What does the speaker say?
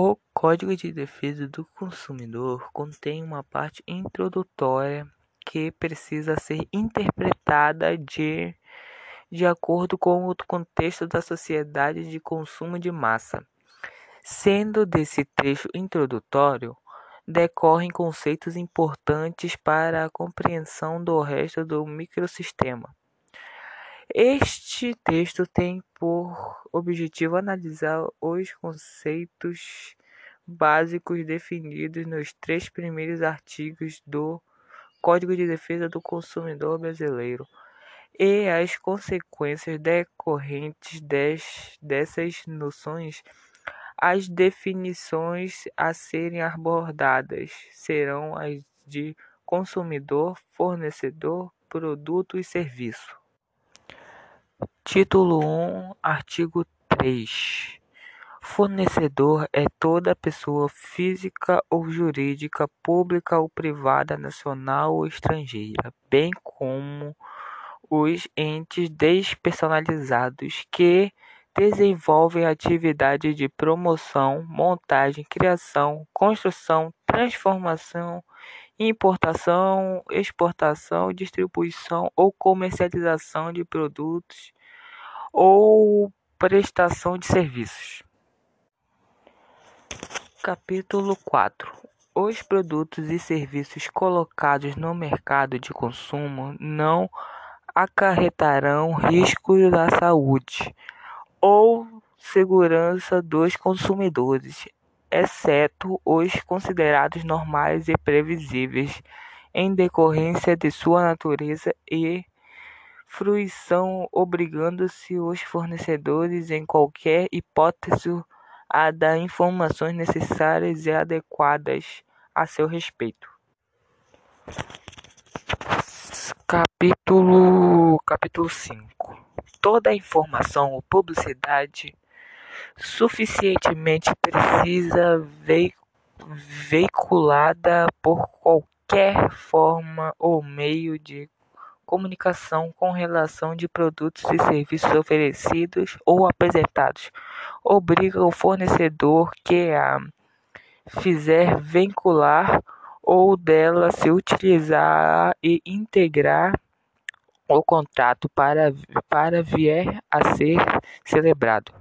O Código de Defesa do Consumidor contém uma parte introdutória que precisa ser interpretada de, de acordo com o contexto da sociedade de consumo de massa. Sendo desse trecho introdutório, decorrem conceitos importantes para a compreensão do resto do microsistema. Este texto tem por objetivo analisar os conceitos básicos definidos nos três primeiros artigos do Código de Defesa do Consumidor Brasileiro e as consequências decorrentes des, dessas noções. As definições a serem abordadas serão as de consumidor, fornecedor, produto e serviço. Título 1, artigo 3. Fornecedor é toda pessoa física ou jurídica, pública ou privada, nacional ou estrangeira, bem como os entes despersonalizados que desenvolvem atividade de promoção, montagem, criação, construção, transformação, importação, exportação, distribuição ou comercialização de produtos ou prestação de serviços. Capítulo 4 Os produtos e serviços colocados no mercado de consumo não acarretarão riscos à saúde ou segurança dos consumidores, exceto os considerados normais e previsíveis em decorrência de sua natureza e fruição, obrigando-se os fornecedores, em qualquer hipótese, a dar informações necessárias e adequadas a seu respeito. Capítulo capítulo 5 Toda informação ou publicidade suficientemente precisa veiculada por qualquer forma ou meio de comunicação com relação de produtos e serviços oferecidos ou apresentados, obriga o fornecedor que a fizer vincular ou dela se utilizar e integrar o contrato para, para vier a ser celebrado.